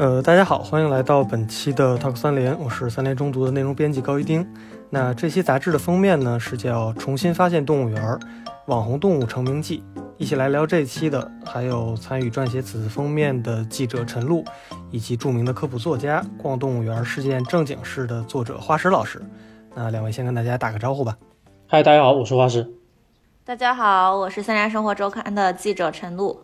呃，大家好，欢迎来到本期的 Talk 三联，我是三联中读的内容编辑高一丁。那这期杂志的封面呢是叫《重新发现动物园：网红动物成名记》。一起来聊这期的还有参与撰写此次封面的记者陈露，以及著名的科普作家《逛动物园是件正经事》的作者花石老师。那两位先跟大家打个招呼吧。嗨，大家好，我是花石。大家好，我是三联生活周刊的记者陈露。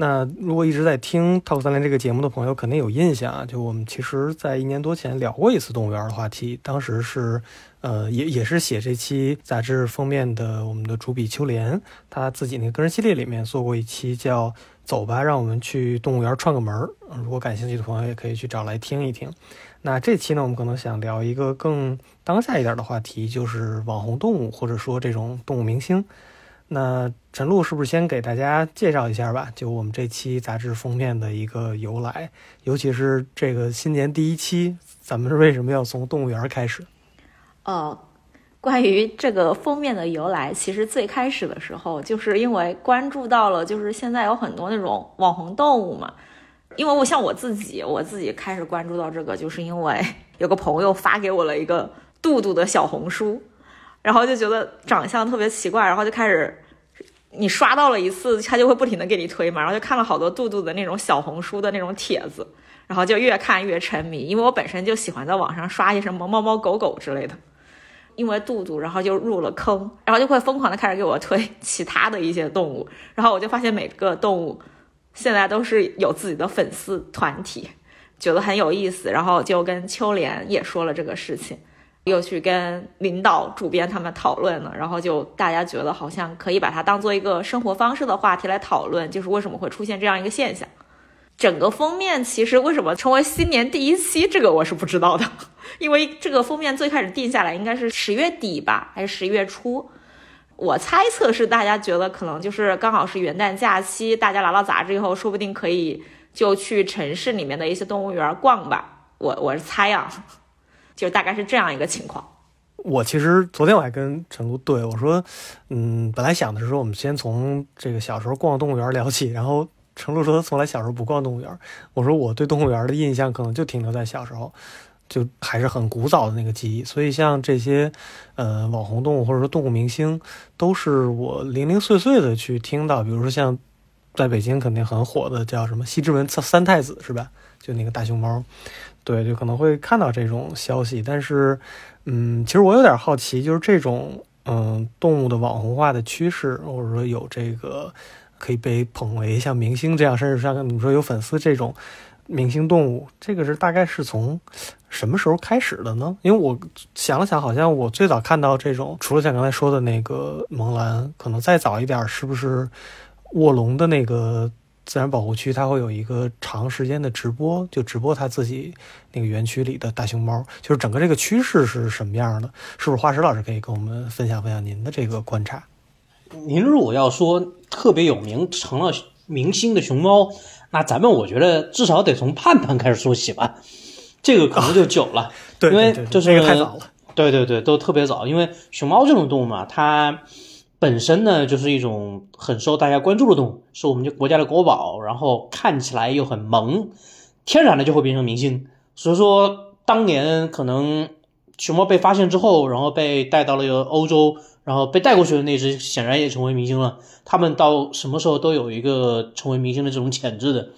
那如果一直在听《Talk 三联》这个节目的朋友，肯定有印象啊。就我们其实，在一年多前聊过一次动物园的话题，当时是，呃，也也是写这期杂志封面的我们的主笔秋莲，他自己那个个人系列里面做过一期叫《走吧，让我们去动物园串个门儿》。如果感兴趣的朋友，也可以去找来听一听。那这期呢，我们可能想聊一个更当下一点的话题，就是网红动物，或者说这种动物明星。那陈露是不是先给大家介绍一下吧？就我们这期杂志封面的一个由来，尤其是这个新年第一期，咱们是为什么要从动物园开始？呃，关于这个封面的由来，其实最开始的时候，就是因为关注到了，就是现在有很多那种网红动物嘛。因为我像我自己，我自己开始关注到这个，就是因为有个朋友发给我了一个杜杜的小红书。然后就觉得长相特别奇怪，然后就开始，你刷到了一次，他就会不停的给你推嘛，然后就看了好多杜杜的那种小红书的那种帖子，然后就越看越沉迷，因为我本身就喜欢在网上刷一些什么猫猫狗狗之类的，因为杜杜，然后就入了坑，然后就会疯狂的开始给我推其他的一些动物，然后我就发现每个动物现在都是有自己的粉丝团体，觉得很有意思，然后就跟秋莲也说了这个事情。又去跟领导、主编他们讨论了，然后就大家觉得好像可以把它当做一个生活方式的话题来讨论，就是为什么会出现这样一个现象。整个封面其实为什么成为新年第一期，这个我是不知道的，因为这个封面最开始定下来应该是十月底吧，还是十一月初？我猜测是大家觉得可能就是刚好是元旦假期，大家拿到杂志以后，说不定可以就去城市里面的一些动物园逛吧。我我是猜啊。就大概是这样一个情况。我其实昨天我还跟陈露对我说，嗯，本来想的是说我们先从这个小时候逛动物园聊起，然后陈露说他从来小时候不逛动物园。我说我对动物园的印象可能就停留在小时候，就还是很古早的那个记忆。所以像这些呃网红动物或者说动物明星，都是我零零碎碎的去听到。比如说像在北京肯定很火的叫什么西之文三太子是吧？就那个大熊猫。对，就可能会看到这种消息，但是，嗯，其实我有点好奇，就是这种嗯动物的网红化的趋势，或者说有这个可以被捧为像明星这样，甚至像你说有粉丝这种明星动物，这个是大概是从什么时候开始的呢？因为我想了想，好像我最早看到这种，除了像刚才说的那个萌兰，可能再早一点，是不是卧龙的那个？自然保护区，它会有一个长时间的直播，就直播它自己那个园区里的大熊猫，就是整个这个趋势是什么样的？是不是花石老师可以跟我们分享分享您的这个观察？您如果要说特别有名成了明星的熊猫，那咱们我觉得至少得从盼盼开始说起吧，这个可能就久了，对，因为就是太早了，对对对，都特别早，因为熊猫这种动物嘛，它。本身呢，就是一种很受大家关注的动物，是我们这国家的国宝，然后看起来又很萌，天然的就会变成明星。所以说，当年可能熊猫被发现之后，然后被带到了欧洲，然后被带过去的那只，显然也成为明星了。他们到什么时候都有一个成为明星的这种潜质的，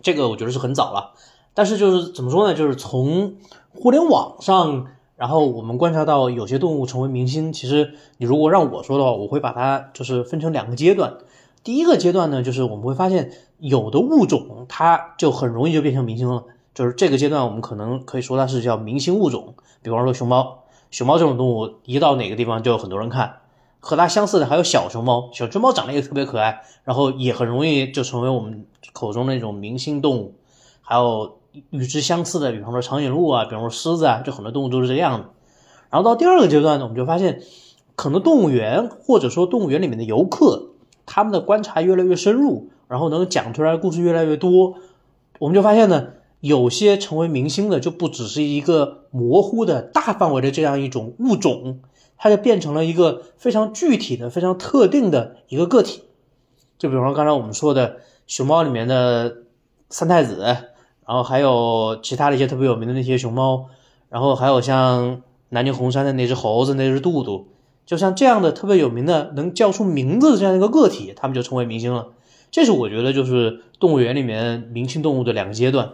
这个我觉得是很早了。但是就是怎么说呢，就是从互联网上。然后我们观察到有些动物成为明星，其实你如果让我说的话，我会把它就是分成两个阶段。第一个阶段呢，就是我们会发现有的物种它就很容易就变成明星了，就是这个阶段我们可能可以说它是叫明星物种。比方说熊猫，熊猫这种动物一到哪个地方就有很多人看。和它相似的还有小熊猫，小熊猫长得也特别可爱，然后也很容易就成为我们口中的那种明星动物。还有。与之相似的，比方说长颈鹿啊，比方说狮子啊，就很多动物都是这样的。然后到第二个阶段呢，我们就发现，可能动物园或者说动物园里面的游客，他们的观察越来越深入，然后能讲出来的故事越来越多，我们就发现呢，有些成为明星的就不只是一个模糊的大范围的这样一种物种，它就变成了一个非常具体的、非常特定的一个个体。就比方说刚才我们说的熊猫里面的三太子。然后还有其他的一些特别有名的那些熊猫，然后还有像南京红山的那只猴子，那只杜杜，就像这样的特别有名的能叫出名字的这样一个个体，他们就成为明星了。这是我觉得就是动物园里面明星动物的两个阶段。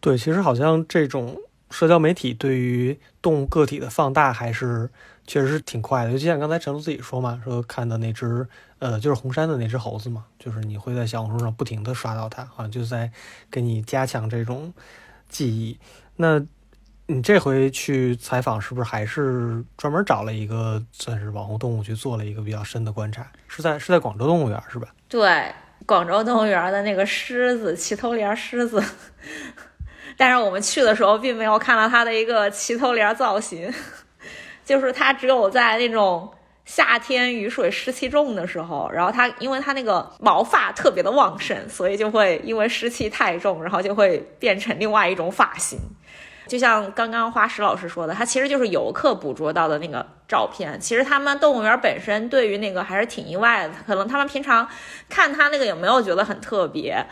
对，其实好像这种社交媒体对于动物个体的放大还是确实是挺快的。就像刚才陈露自己说嘛，说看的那只呃就是红山的那只猴子嘛，就是你会在小红书上不停的刷到它，好像就在给你加强这种记忆。那你这回去采访是不是还是专门找了一个算是网红动物去做了一个比较深的观察？是在是在广州动物园是吧？对，广州动物园的那个狮子，齐头帘狮子。但是我们去的时候，并没有看到它的一个齐头帘造型，就是它只有在那种夏天雨水湿气重的时候，然后它因为它那个毛发特别的旺盛，所以就会因为湿气太重，然后就会变成另外一种发型。就像刚刚花石老师说的，它其实就是游客捕捉到的那个照片。其实他们动物园本身对于那个还是挺意外的，可能他们平常看它那个也没有觉得很特别，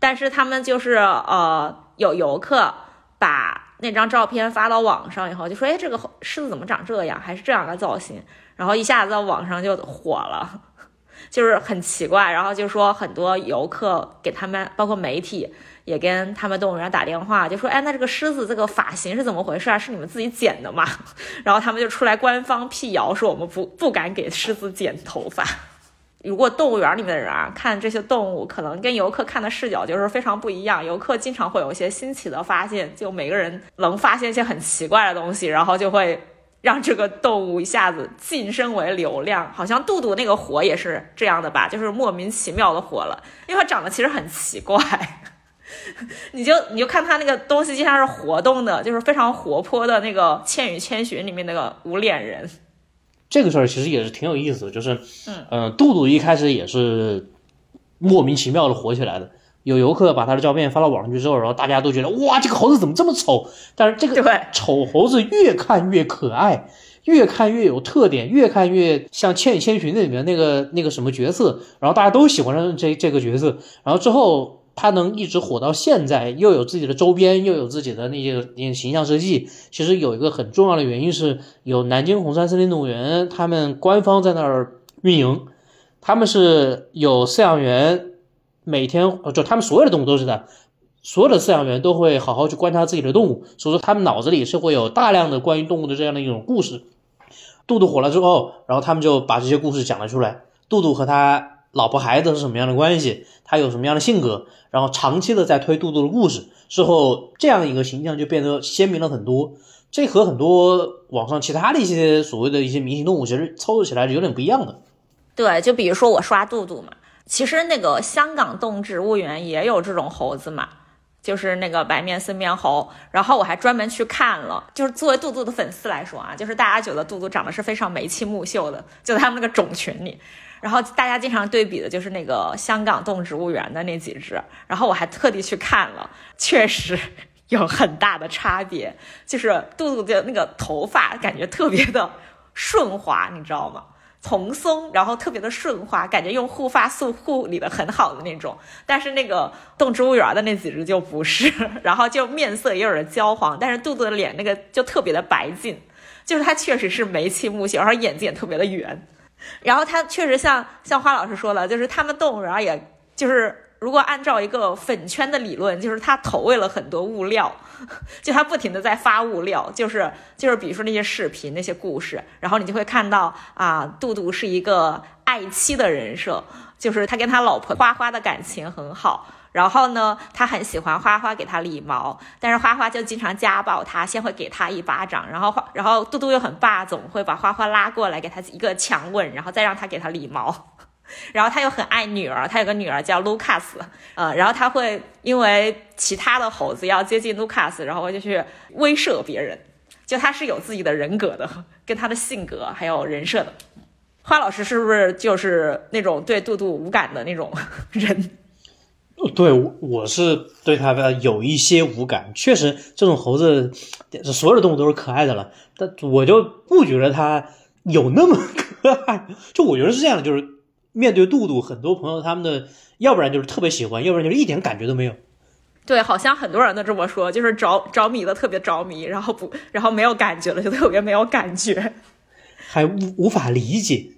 但是他们就是呃有游客把那张照片发到网上以后，就说哎这个狮子怎么长这样，还是这样的造型，然后一下子在网上就火了，就是很奇怪。然后就说很多游客给他们，包括媒体。也跟他们动物园打电话，就说：“哎，那这个狮子这个发型是怎么回事啊？是你们自己剪的吗？” 然后他们就出来官方辟谣，说我们不不敢给狮子剪头发。如果动物园里面的人啊看这些动物，可能跟游客看的视角就是非常不一样。游客经常会有一些新奇的发现，就每个人能发现一些很奇怪的东西，然后就会让这个动物一下子晋升为流量。好像杜杜那个火也是这样的吧，就是莫名其妙的火了，因为它长得其实很奇怪。你就你就看它那个东西，就像是活动的，就是非常活泼的那个《千与千寻》里面那个无脸人。这个事儿其实也是挺有意思的，就是嗯嗯，杜杜一开始也是莫名其妙的火起来的。有游客把他的照片发到网上去之后，然后大家都觉得哇，这个猴子怎么这么丑？但是这个丑猴子越看越可爱，越看越有特点，越看越像《千与千寻》里面那个那个什么角色，然后大家都喜欢上这这个角色，然后之后。他能一直火到现在，又有自己的周边，又有自己的那些那些形象设计，其实有一个很重要的原因是有南京红山森林动物园，他们官方在那儿运营，他们是有饲养员，每天就他们所有的动物都是的，所有的饲养员都会好好去观察自己的动物，所以说他们脑子里是会有大量的关于动物的这样的一种故事。杜杜火了之后，然后他们就把这些故事讲了出来，杜杜和他。老婆孩子是什么样的关系？他有什么样的性格？然后长期的在推杜杜的故事之后，这样一个形象就变得鲜明了很多。这和很多网上其他的一些所谓的一些明星动物，其实操作起来是有点不一样的。对，就比如说我刷杜杜嘛，其实那个香港动植物园也有这种猴子嘛，就是那个白面僧面猴。然后我还专门去看了，就是作为杜杜的粉丝来说啊，就是大家觉得杜杜长得是非常眉清目秀的，就在他们那个种群里。然后大家经常对比的就是那个香港动植物园的那几只，然后我还特地去看了，确实有很大的差别。就是杜杜的那个头发感觉特别的顺滑，你知道吗？蓬松，然后特别的顺滑，感觉用护发素护理的很好的那种。但是那个动植物园的那几只就不是，然后就面色也有点焦黄，但是杜杜的脸那个就特别的白净，就是它确实是眉清目秀，然后眼睛也特别的圆。然后它确实像像花老师说的，就是他们动物园也就是如果按照一个粉圈的理论，就是他投喂了很多物料，就他不停的在发物料，就是就是比如说那些视频那些故事，然后你就会看到啊，杜杜是一个爱妻的人设，就是他跟他老婆花花的感情很好。然后呢，他很喜欢花花给他理毛，但是花花就经常家暴他，先会给他一巴掌，然后花，然后嘟嘟又很霸总，会把花花拉过来给他一个强吻，然后再让他给他理毛。然后他又很爱女儿，他有个女儿叫卢卡斯，呃，然后他会因为其他的猴子要接近卢卡斯，然后就去威慑别人，就他是有自己的人格的，跟他的性格还有人设的。花老师是不是就是那种对杜杜无感的那种 人？对，我是对他的有一些无感。确实，这种猴子，所有的动物都是可爱的了，但我就不觉得它有那么 可爱。就我觉得是这样的，就是面对杜杜，很多朋友他们的，要不然就是特别喜欢，要不然就是一点感觉都没有。对，好像很多人都这么说，就是着着迷的特别着迷，然后不，然后没有感觉了就特别没有感觉 还无无法理解。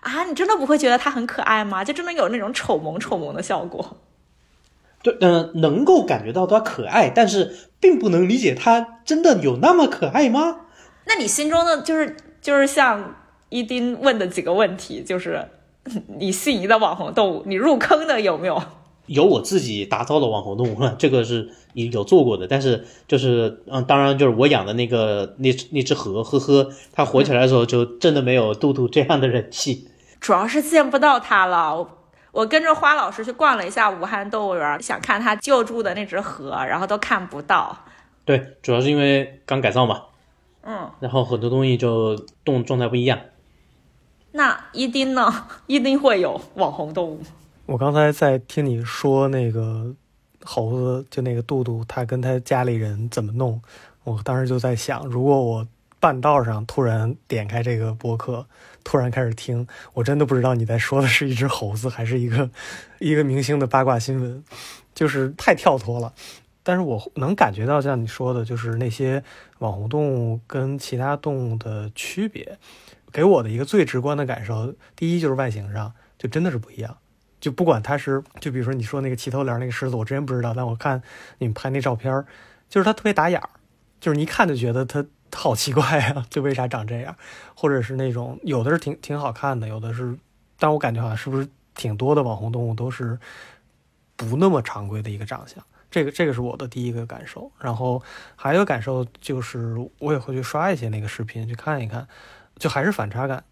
啊！你真的不会觉得它很可爱吗？就真的有那种丑萌丑萌的效果。对，嗯、能够感觉到它可爱，但是并不能理解它真的有那么可爱吗？那你心中的就是就是像伊丁问的几个问题，就是 你心仪的网红动物，你入坑的有没有？有我自己打造的网红动物，这个是有做过的，但是就是嗯，当然就是我养的那个那那只河，呵呵，它火起来的时候就真的没有杜杜这样的人气。主要是见不到它了。我我跟着花老师去逛了一下武汉动物园，想看他救助的那只河，然后都看不到。对，主要是因为刚改造嘛，嗯，然后很多东西就动状态不一样。那伊丁呢？伊丁会有网红动物？我刚才在听你说那个猴子，就那个杜杜，他跟他家里人怎么弄，我当时就在想，如果我半道上突然点开这个播客，突然开始听，我真的不知道你在说的是一只猴子，还是一个 一个明星的八卦新闻，就是太跳脱了。但是我能感觉到，像你说的，就是那些网红动物跟其他动物的区别，给我的一个最直观的感受，第一就是外形上就真的是不一样。就不管它是，就比如说你说那个齐头帘那个狮子，我之前不知道，但我看你们拍那照片，就是它特别打眼儿，就是你一看就觉得它好奇怪啊，就为啥长这样？或者是那种有的是挺挺好看的，有的是，但我感觉好像是不是挺多的网红动物都是不那么常规的一个长相。这个这个是我的第一个感受，然后还有感受就是我也会去刷一些那个视频去看一看，就还是反差感。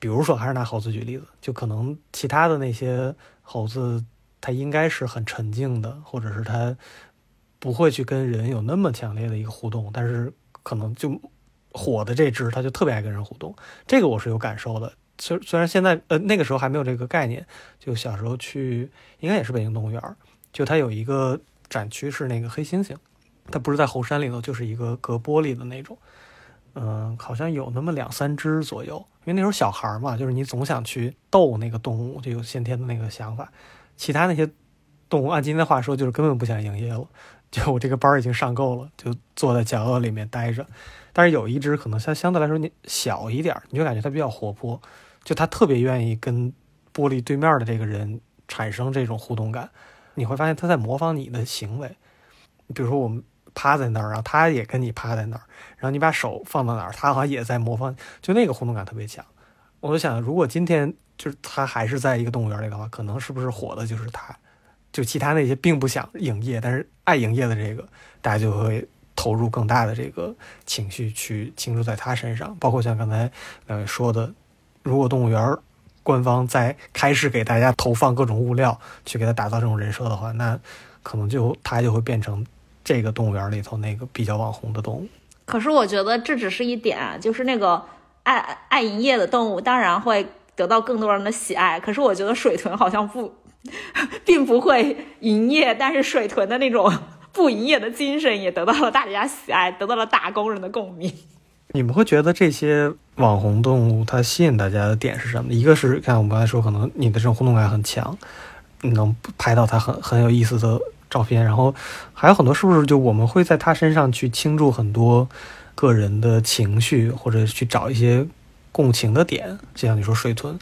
比如说，还是拿猴子举例子，就可能其他的那些猴子，它应该是很沉静的，或者是它不会去跟人有那么强烈的一个互动，但是可能就火的这只，它就特别爱跟人互动，这个我是有感受的。虽虽然现在呃那个时候还没有这个概念，就小时候去应该也是北京动物园，就它有一个展区是那个黑猩猩，它不是在猴山里头，就是一个隔玻璃的那种。嗯，好像有那么两三只左右，因为那时候小孩嘛，就是你总想去逗那个动物，就有先天的那个想法。其他那些动物，按今天的话说，就是根本不想营业了。就我这个班已经上够了，就坐在角落里面待着。但是有一只可能相相对来说你小一点，你就感觉它比较活泼，就它特别愿意跟玻璃对面的这个人产生这种互动感。你会发现它在模仿你的行为，比如说我们。趴在那儿，然后它也跟你趴在那儿，然后你把手放到哪儿，它好像也在模仿，就那个互动感特别强。我就想，如果今天就是它还是在一个动物园里的话，可能是不是火的就是它，就其他那些并不想营业，但是爱营业的这个，大家就会投入更大的这个情绪去倾注在它身上。包括像刚才两位说的，如果动物园官方在开始给大家投放各种物料去给它打造这种人设的话，那可能就它就会变成。这个动物园里头那个比较网红的动物，可是我觉得这只是一点，就是那个爱爱营业的动物当然会得到更多人的喜爱。可是我觉得水豚好像不，并不会营业，但是水豚的那种不营业的精神也得到了大家喜爱，得到了打工人的共鸣。你们会觉得这些网红动物它吸引大家的点是什么？一个是看我们刚才说，可能你的这种互动感很强，你能拍到它很很有意思的。照片，然后还有很多，是不是就我们会在他身上去倾注很多个人的情绪，或者去找一些共情的点？就像你说水豚，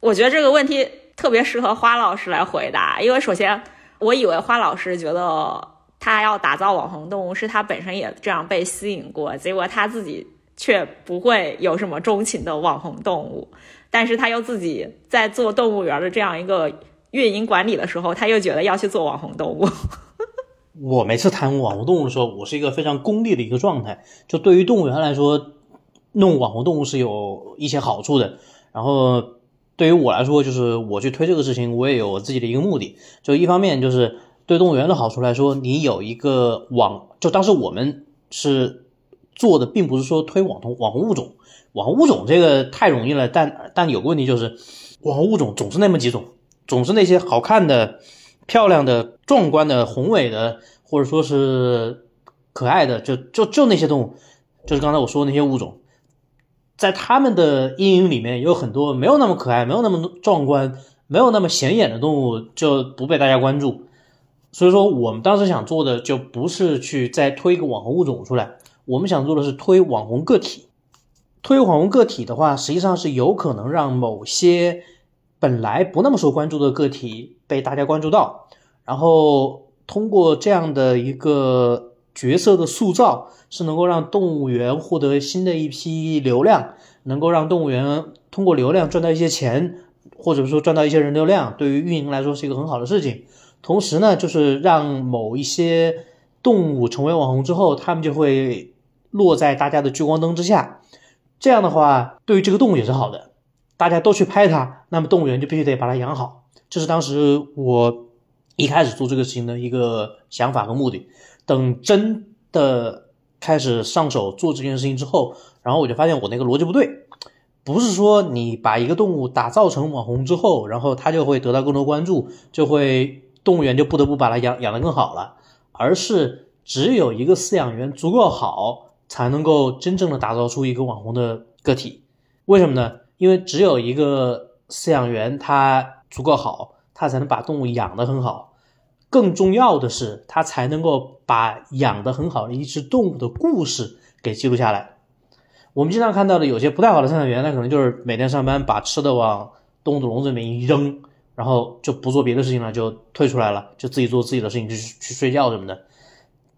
我觉得这个问题特别适合花老师来回答，因为首先我以为花老师觉得他要打造网红动物，是他本身也这样被吸引过，结果他自己却不会有什么钟情的网红动物，但是他又自己在做动物园的这样一个。运营管理的时候，他又觉得要去做网红动物。我每次谈网红动物的时候，我是一个非常功利的一个状态。就对于动物园来说，弄网红动物是有一些好处的。然后对于我来说，就是我去推这个事情，我也有我自己的一个目的。就一方面就是对动物园的好处来说，你有一个网，就当时我们是做的，并不是说推网红网红物种。网红物种这个太容易了，但但有个问题就是，网红物种总是那么几种。总是那些好看的、漂亮的、壮观的、宏伟的，或者说是可爱的，就就就那些动物，就是刚才我说的那些物种，在他们的阴影里面有很多没有那么可爱、没有那么壮观、没有那么显眼的动物，就不被大家关注。所以说，我们当时想做的就不是去再推一个网红物种出来，我们想做的是推网红个体。推网红个体的话，实际上是有可能让某些本来不那么受关注的个体被大家关注到，然后通过这样的一个角色的塑造，是能够让动物园获得新的一批流量，能够让动物园通过流量赚到一些钱，或者说赚到一些人流量，对于运营来说是一个很好的事情。同时呢，就是让某一些动物成为网红之后，他们就会落在大家的聚光灯之下。这样的话，对于这个动物也是好的，大家都去拍它，那么动物园就必须得把它养好。这是当时我一开始做这个事情的一个想法和目的。等真的开始上手做这件事情之后，然后我就发现我那个逻辑不对，不是说你把一个动物打造成网红之后，然后它就会得到更多关注，就会。动物园就不得不把它养养得更好了，而是只有一个饲养员足够好，才能够真正的打造出一个网红的个体。为什么呢？因为只有一个饲养员他足够好，他才能把动物养得很好。更重要的是，他才能够把养得很好的一只动物的故事给记录下来。我们经常看到的有些不太好的饲养员，那可能就是每天上班把吃的往动物的笼子里面一扔。然后就不做别的事情了，就退出来了，就自己做自己的事情，就去睡觉什么的。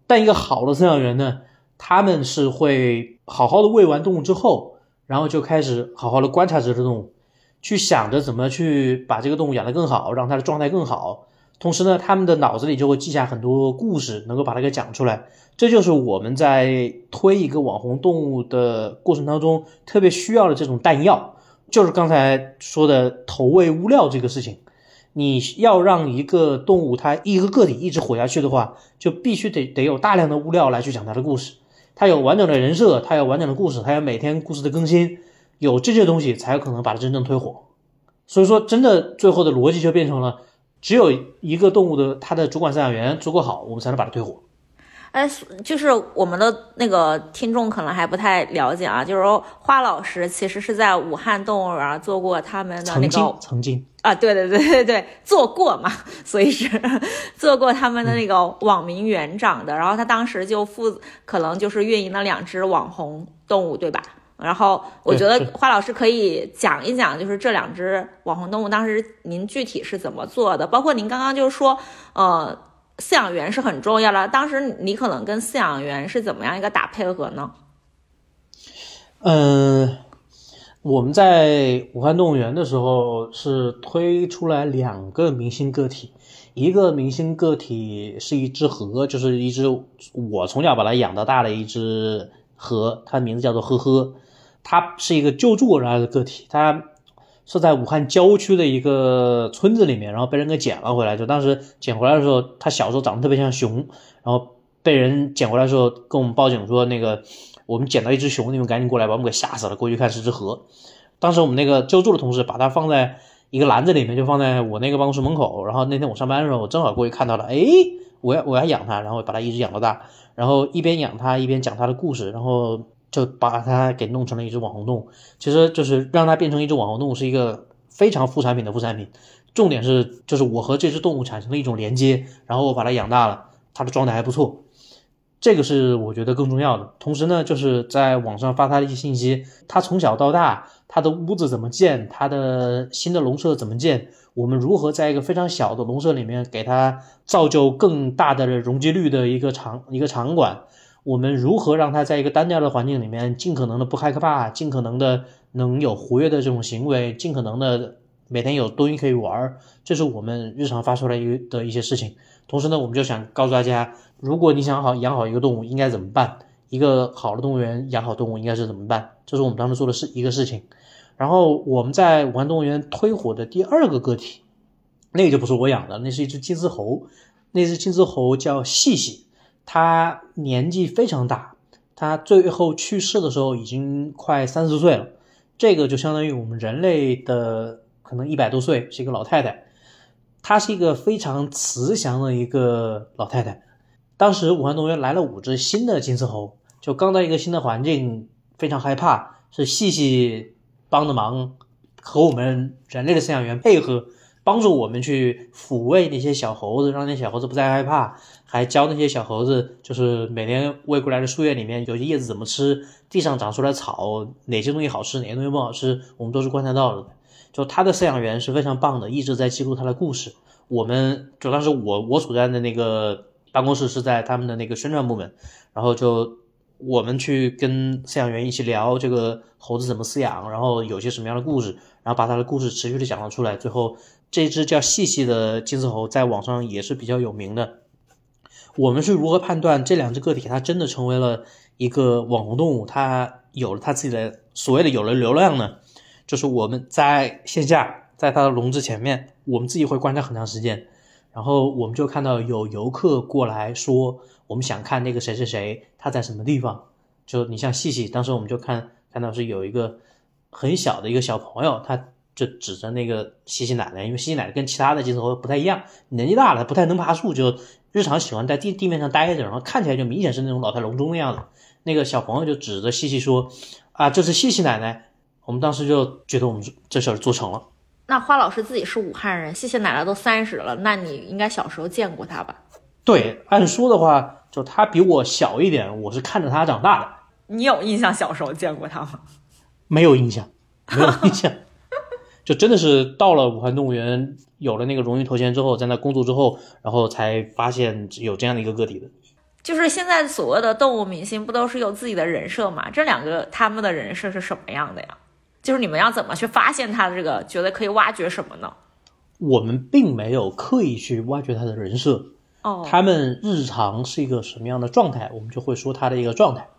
但一个好的饲养员呢，他们是会好好的喂完动物之后，然后就开始好好的观察这只动物，去想着怎么去把这个动物养得更好，让它的状态更好。同时呢，他们的脑子里就会记下很多故事，能够把它给讲出来。这就是我们在推一个网红动物的过程当中特别需要的这种弹药，就是刚才说的投喂物料这个事情。你要让一个动物它一个个体一直活下去的话，就必须得得有大量的物料来去讲它的故事。它有完整的人设，它有完整的故事，它有每天故事的更新，有这些东西才有可能把它真正推火。所以说，真的最后的逻辑就变成了，只有一个动物的它的主管饲养员足够好，我们才能把它推火。哎，就是我们的那个听众可能还不太了解啊，就是说花老师其实是在武汉动物园做过他们的那个曾经啊，对对对对对，做过嘛，所以是做过他们的那个网名园长的。然后他当时就负可能就是运营了两只网红动物，对吧？然后我觉得花老师可以讲一讲，就是这两只网红动物当时您具体是怎么做的，包括您刚刚就是说，呃。饲养员是很重要的。当时你可能跟饲养员是怎么样一个打配合呢？嗯，我们在武汉动物园的时候是推出来两个明星个体，一个明星个体是一只河，就是一只我从小把它养到大的一只河，它的名字叫做呵呵，它是一个救助而来的个体，它。是在武汉郊区的一个村子里面，然后被人给捡了回来。就当时捡回来的时候，它小时候长得特别像熊，然后被人捡回来的时候跟我们报警说，那个我们捡到一只熊，你们赶紧过来，把我们给吓死了。过去看是只河。当时我们那个救助的同事把它放在一个篮子里面，就放在我那个办公室门口。然后那天我上班的时候，我正好过去看到了，哎，我要我要养它，然后把它一直养到大，然后一边养它一边讲它的故事，然后。就把它给弄成了一只网红动物，其实就是让它变成一只网红动物是一个非常副产品的副产品。重点是，就是我和这只动物产生了一种连接，然后我把它养大了，它的状态还不错，这个是我觉得更重要的。同时呢，就是在网上发它的一些信息，它从小到大，它的屋子怎么建，它的新的笼舍怎么建，我们如何在一个非常小的笼舍里面给它造就更大的容积率的一个场一个场馆。我们如何让它在一个单调的环境里面，尽可能的不害怕，尽可能的能有活跃的这种行为，尽可能的每天有东西可以玩，这是我们日常发出来一的一些事情。同时呢，我们就想告诉大家，如果你想好养好一个动物应该怎么办，一个好的动物园养好动物应该是怎么办，这是我们当时做的是一个事情。然后我们在武汉动物园推火的第二个个体，那个就不是我养的，那是一只金丝猴，那只金丝猴叫细细。他年纪非常大，他最后去世的时候已经快三十岁了，这个就相当于我们人类的可能一百多岁，是一个老太太。她是一个非常慈祥的一个老太太。当时武汉动物园来了五只新的金丝猴，就刚到一个新的环境，非常害怕，是细细帮的忙，和我们人类的饲养员配合。帮助我们去抚慰那些小猴子，让那些小猴子不再害怕，还教那些小猴子，就是每年喂过来的树叶里面有些叶子怎么吃，地上长出来草哪些东西好吃，哪些东西不好吃，我们都是观察到的。就他的饲养员是非常棒的，一直在记录他的故事。我们就当时我我所在的那个办公室是在他们的那个宣传部门，然后就我们去跟饲养员一起聊这个猴子怎么饲养，然后有些什么样的故事，然后把他的故事持续的讲了出来。最后这只叫细细的金丝猴在网上也是比较有名的。我们是如何判断这两只个体它真的成为了一个网红动物，它有了它自己的所谓的有了流量呢？就是我们在线下，在它的笼子前面，我们自己会观察很长时间，然后我们就看到有游客过来说，我们想看那个谁谁谁，他在什么地方。就你像细细，当时我们就看看到是有一个很小的一个小朋友，他就指着那个西西奶奶，因为西西奶奶跟其他的金丝猴不太一样，年纪大了不太能爬树，就日常喜欢在地地面上待着，然后看起来就明显是那种老态龙钟的样子。那个小朋友就指着西西说：“啊，这是西西奶奶。”我们当时就觉得我们这事儿做成了。那花老师自己是武汉人，谢谢奶奶都三十了，那你应该小时候见过她吧？对，按说的话，就她比我小一点，我是看着她长大的。你有印象小时候见过她吗？没有印象，没有印象。就真的是到了武汉动物园，有了那个荣誉头衔之后，在那工作之后，然后才发现有这样的一个个体的。就是现在所谓的动物明星，不都是有自己的人设吗？这两个他们的人设是什么样的呀？就是你们要怎么去发现他的这个，觉得可以挖掘什么呢？我们并没有刻意去挖掘他的人设，哦，他们日常是一个什么样的状态，我们就会说他的一个状态。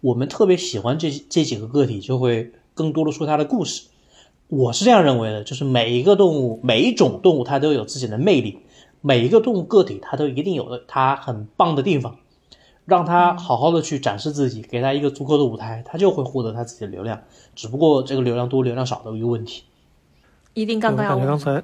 我们特别喜欢这这几个个体，就会更多的说他的故事。我是这样认为的，就是每一个动物，每一种动物，它都有自己的魅力，每一个动物个体，它都一定有了它很棒的地方。让它好好的去展示自己，给它一个足够的舞台，它就会获得它自己的流量。只不过这个流量多、流量少的一个问题。一定刚刚要我感觉刚才，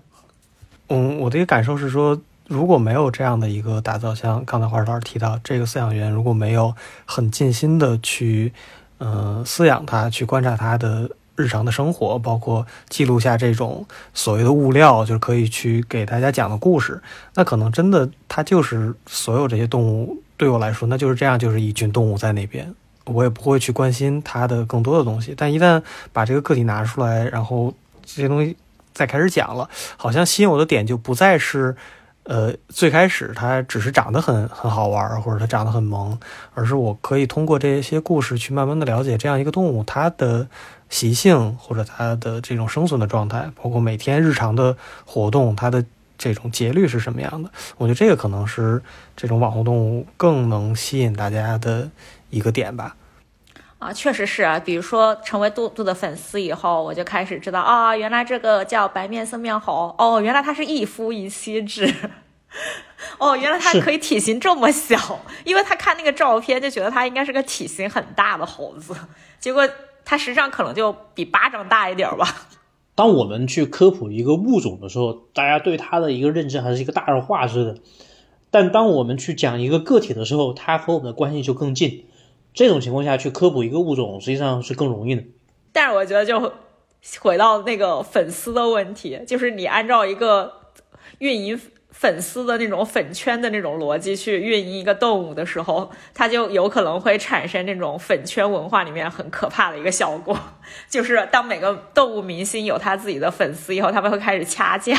嗯，我的一个感受是说，如果没有这样的一个打造，像刚才华老师提到，这个饲养员如果没有很尽心的去，呃，饲养它，去观察它的日常的生活，包括记录下这种所谓的物料，就是可以去给大家讲的故事，那可能真的它就是所有这些动物。对我来说，那就是这样，就是一群动物在那边，我也不会去关心它的更多的东西。但一旦把这个个体拿出来，然后这些东西再开始讲了，好像吸引我的点就不再是，呃，最开始它只是长得很很好玩，或者它长得很萌，而是我可以通过这些故事去慢慢的了解这样一个动物它的习性，或者它的这种生存的状态，包括每天日常的活动，它的。这种节律是什么样的？我觉得这个可能是这种网红动物更能吸引大家的一个点吧。啊，确实是啊。比如说，成为杜杜的粉丝以后，我就开始知道啊，原来这个叫白面僧面猴。哦，原来它是一夫一妻制。哦，原来它可以体型这么小。因为他看那个照片就觉得它应该是个体型很大的猴子，结果它实际上可能就比巴掌大一点吧。当我们去科普一个物种的时候，大家对它的一个认知还是一个大而化之的。但当我们去讲一个个体的时候，它和我们的关系就更近。这种情况下去科普一个物种，实际上是更容易的。但是我觉得，就回到那个粉丝的问题，就是你按照一个运营。粉丝的那种粉圈的那种逻辑去运营一个动物的时候，它就有可能会产生那种粉圈文化里面很可怕的一个效果，就是当每个动物明星有他自己的粉丝以后，他们会开始掐架。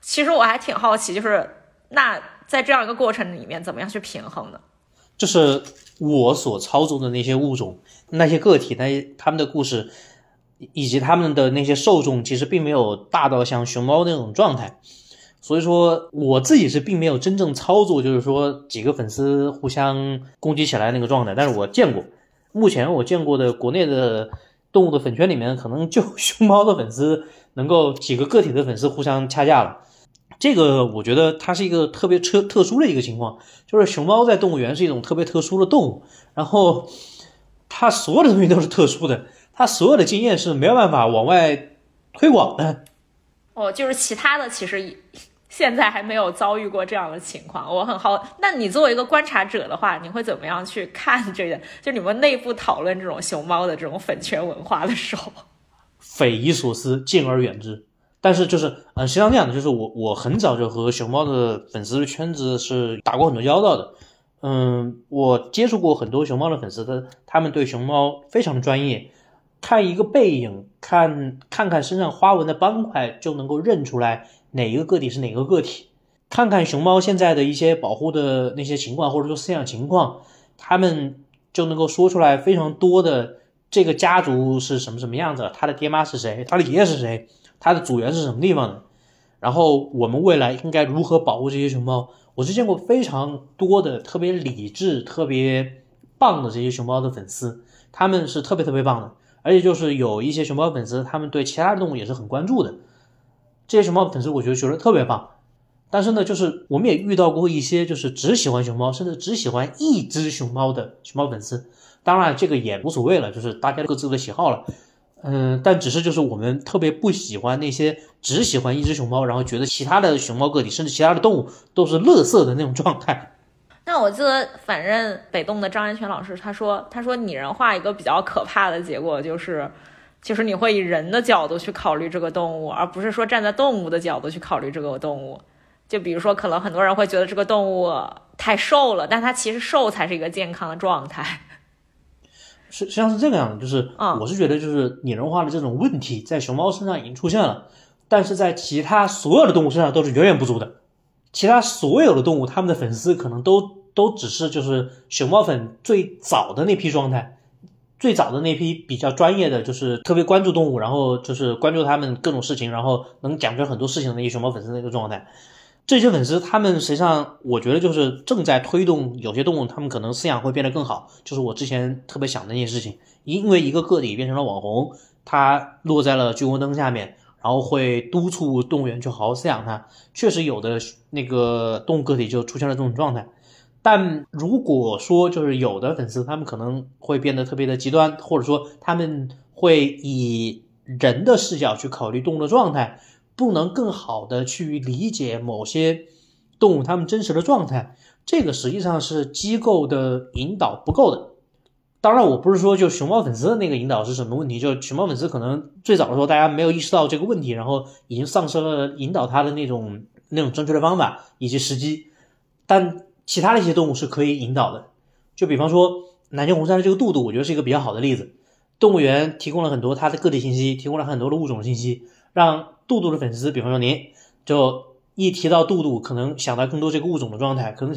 其实我还挺好奇，就是那在这样一个过程里面，怎么样去平衡呢？就是我所操纵的那些物种、那些个体、那些他们的故事，以及他们的那些受众，其实并没有大到像熊猫那种状态。所以说，我自己是并没有真正操作，就是说几个粉丝互相攻击起来那个状态。但是我见过，目前我见过的国内的动物的粉圈里面，可能就熊猫的粉丝能够几个个体的粉丝互相掐架了。这个我觉得它是一个特别特特殊的一个情况，就是熊猫在动物园是一种特别特殊的动物，然后它所有的东西都是特殊的，它所有的经验是没有办法往外推广的。哦，就是其他的其实。现在还没有遭遇过这样的情况，我很好。那你作为一个观察者的话，你会怎么样去看这个？就你们内部讨论这种熊猫的这种粉圈文化的时候，匪夷所思，敬而远之。但是就是，嗯，实际上这样的，就是我我很早就和熊猫的粉丝圈子是打过很多交道的。嗯，我接触过很多熊猫的粉丝，他他们对熊猫非常的专业，看一个背影，看看看身上花纹的斑块，就能够认出来哪一个个体是哪个个体。看看熊猫现在的一些保护的那些情况，或者说饲养情况，他们就能够说出来非常多的这个家族是什么什么样子，他的爹妈是谁，他的爷爷是谁，他的祖源是什么地方的，然后我们未来应该如何保护这些熊猫。我是见过非常多的特别理智、特别棒的这些熊猫的粉丝，他们是特别特别棒的，而且就是有一些熊猫粉丝，他们对其他的动物也是很关注的。这些熊猫粉丝，我觉得觉得特别棒。但是呢，就是我们也遇到过一些就是只喜欢熊猫，甚至只喜欢一只熊猫的熊猫粉丝。当然，这个也无所谓了，就是大家各自的喜好了。嗯，但只是就是我们特别不喜欢那些只喜欢一只熊猫，然后觉得其他的熊猫个体甚至其他的动物都是垃圾的那种状态。那我记得反正北动的张安全老师他说，他说拟人化一个比较可怕的结果就是，就是你会以人的角度去考虑这个动物，而不是说站在动物的角度去考虑这个动物。就比如说，可能很多人会觉得这个动物太瘦了，但它其实瘦才是一个健康的状态。实实际上是这个样子，就是我是觉得，就是拟人化的这种问题在熊猫身上已经出现了，但是在其他所有的动物身上都是远远不足的。其他所有的动物，他们的粉丝可能都都只是就是熊猫粉最早的那批状态，最早的那批比较专业的，就是特别关注动物，然后就是关注他们各种事情，然后能讲出很多事情的那些熊猫粉丝那个状态。这些粉丝，他们实际上，我觉得就是正在推动有些动物，他们可能饲养会变得更好。就是我之前特别想的那些事情，因为一个个体变成了网红，他落在了聚光灯下面，然后会督促动物园去好好饲养它。确实有的那个动物个体就出现了这种状态。但如果说就是有的粉丝，他们可能会变得特别的极端，或者说他们会以人的视角去考虑动物的状态。不能更好的去理解某些动物它们真实的状态，这个实际上是机构的引导不够的。当然，我不是说就熊猫粉丝的那个引导是什么问题，就熊猫粉丝可能最早的时候大家没有意识到这个问题，然后已经丧失了引导它的那种那种正确的方法以及时机。但其他的一些动物是可以引导的，就比方说南京红山的这个杜杜，我觉得是一个比较好的例子。动物园提供了很多它的个体信息，提供了很多的物种信息，让。杜杜的粉丝，比方说您，就一提到杜杜，可能想到更多这个物种的状态。可能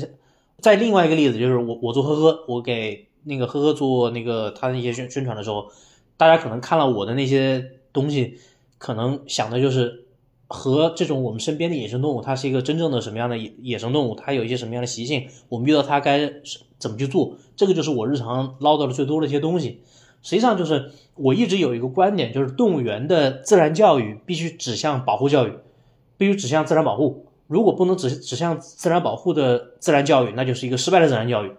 在另外一个例子，就是我我做呵呵，我给那个呵呵做那个他那些宣宣传的时候，大家可能看了我的那些东西，可能想的就是和这种我们身边的野生动物，它是一个真正的什么样的野野生动物，它有一些什么样的习性，我们遇到它该怎么去做。这个就是我日常唠叨的最多的一些东西。实际上就是我一直有一个观点，就是动物园的自然教育必须指向保护教育，必须指向自然保护。如果不能指指向自然保护的自然教育，那就是一个失败的自然教育。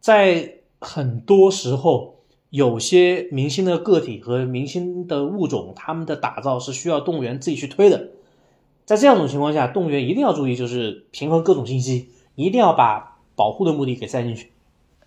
在很多时候，有些明星的个体和明星的物种，他们的打造是需要动物园自己去推的。在这样一种情况下，动物园一定要注意，就是平衡各种信息，一定要把保护的目的给塞进去。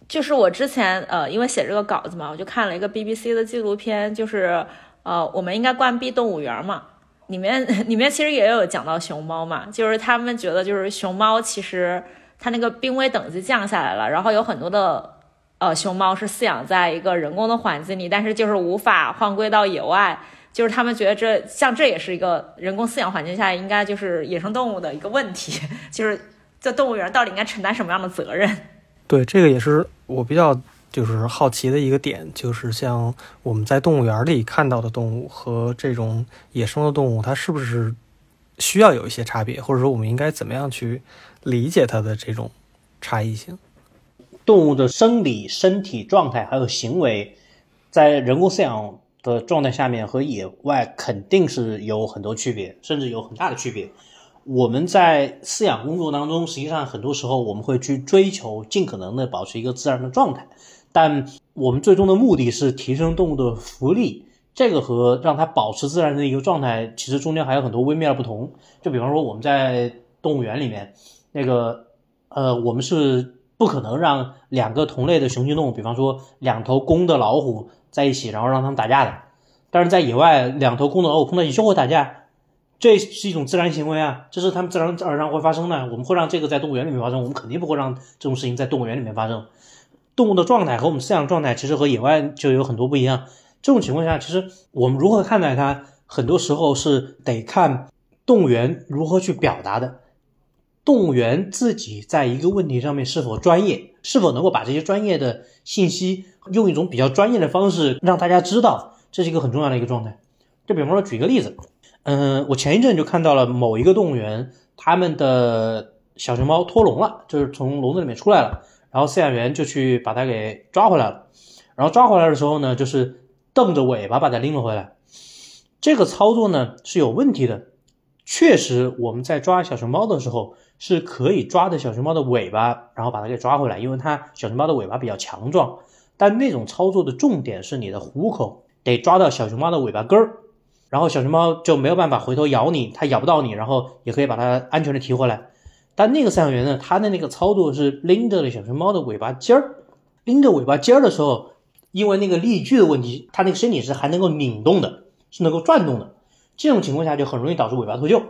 就是我之前呃，因为写这个稿子嘛，我就看了一个 BBC 的纪录片，就是呃，我们应该关闭动物园嘛。里面 里面其实也有讲到熊猫嘛，就是他们觉得就是熊猫其实它那个濒危等级降下来了，然后有很多的呃熊猫是饲养在一个人工的环境里，但是就是无法换归到野外，就是他们觉得这像这也是一个人工饲养环境下应该就是野生动物的一个问题，就是在动物园到底应该承担什么样的责任？对，这个也是。我比较就是好奇的一个点，就是像我们在动物园里看到的动物和这种野生的动物，它是不是需要有一些差别，或者说我们应该怎么样去理解它的这种差异性？动物的生理、身体状态还有行为，在人工饲养的状态下面和野外肯定是有很多区别，甚至有很大的区别。我们在饲养工作当中，实际上很多时候我们会去追求尽可能的保持一个自然的状态，但我们最终的目的是提升动物的福利，这个和让它保持自然的一个状态，其实中间还有很多微妙的不同。就比方说我们在动物园里面，那个呃，我们是不可能让两个同类的雄性动物，比方说两头公的老虎在一起，然后让它们打架的。但是在野外，两头公的老虎碰到一起就会打架。这是一种自然行为啊，这是他们自然而然会发生的。我们会让这个在动物园里面发生，我们肯定不会让这种事情在动物园里面发生。动物的状态和我们饲养状态其实和野外就有很多不一样。这种情况下，其实我们如何看待它，很多时候是得看动物园如何去表达的。动物园自己在一个问题上面是否专业，是否能够把这些专业的信息用一种比较专业的方式让大家知道，这是一个很重要的一个状态。就比方说，举一个例子，嗯，我前一阵就看到了某一个动物园，他们的小熊猫脱笼了，就是从笼子里面出来了，然后饲养员就去把它给抓回来了，然后抓回来的时候呢，就是瞪着尾巴把它拎了回来，这个操作呢是有问题的。确实，我们在抓小熊猫的时候是可以抓着小熊猫的尾巴，然后把它给抓回来，因为它小熊猫的尾巴比较强壮。但那种操作的重点是你的虎口得抓到小熊猫的尾巴根儿，然后小熊猫就没有办法回头咬你，它咬不到你，然后也可以把它安全的提回来。但那个饲养员呢，他的那个操作是拎着了小熊猫的尾巴尖儿，拎着尾巴尖儿的时候，因为那个力矩的问题，它那个身体是还能够拧动的，是能够转动的。这种情况下就很容易导致尾巴脱臼，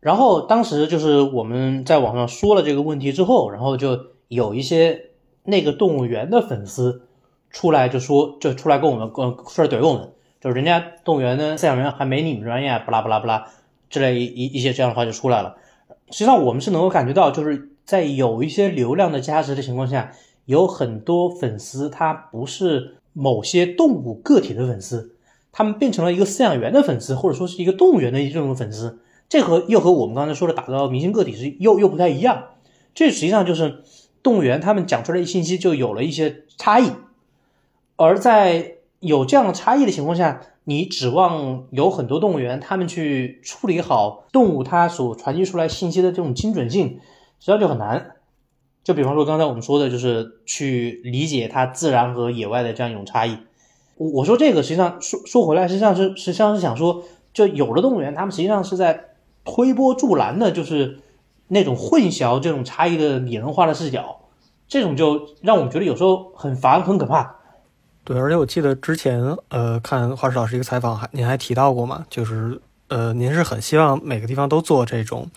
然后当时就是我们在网上说了这个问题之后，然后就有一些那个动物园的粉丝出来就说，就出来跟我们跟出来怼我们，就是人家动物园的饲养员还没你们专业，不拉不拉不拉之类一一些这样的话就出来了。实际上我们是能够感觉到，就是在有一些流量的加持的情况下，有很多粉丝他不是某些动物个体的粉丝。他们变成了一个饲养员的粉丝，或者说是一个动物园的这种粉丝，这和又和我们刚才说的打造明星个体是又又不太一样。这实际上就是动物园他们讲出来的信息就有了一些差异，而在有这样的差异的情况下，你指望有很多动物园他们去处理好动物它所传递出来信息的这种精准性，实际上就很难。就比方说刚才我们说的，就是去理解它自然和野外的这样一种差异。我我说这个实际上说说回来，实际上是实际上是想说，就有的动物园，他们实际上是在推波助澜的，就是那种混淆这种差异的拟人化的视角，这种就让我们觉得有时候很烦很可怕。对，而且我记得之前呃看华石老师一个采访，还您还提到过嘛，就是呃您是很希望每个地方都做这种，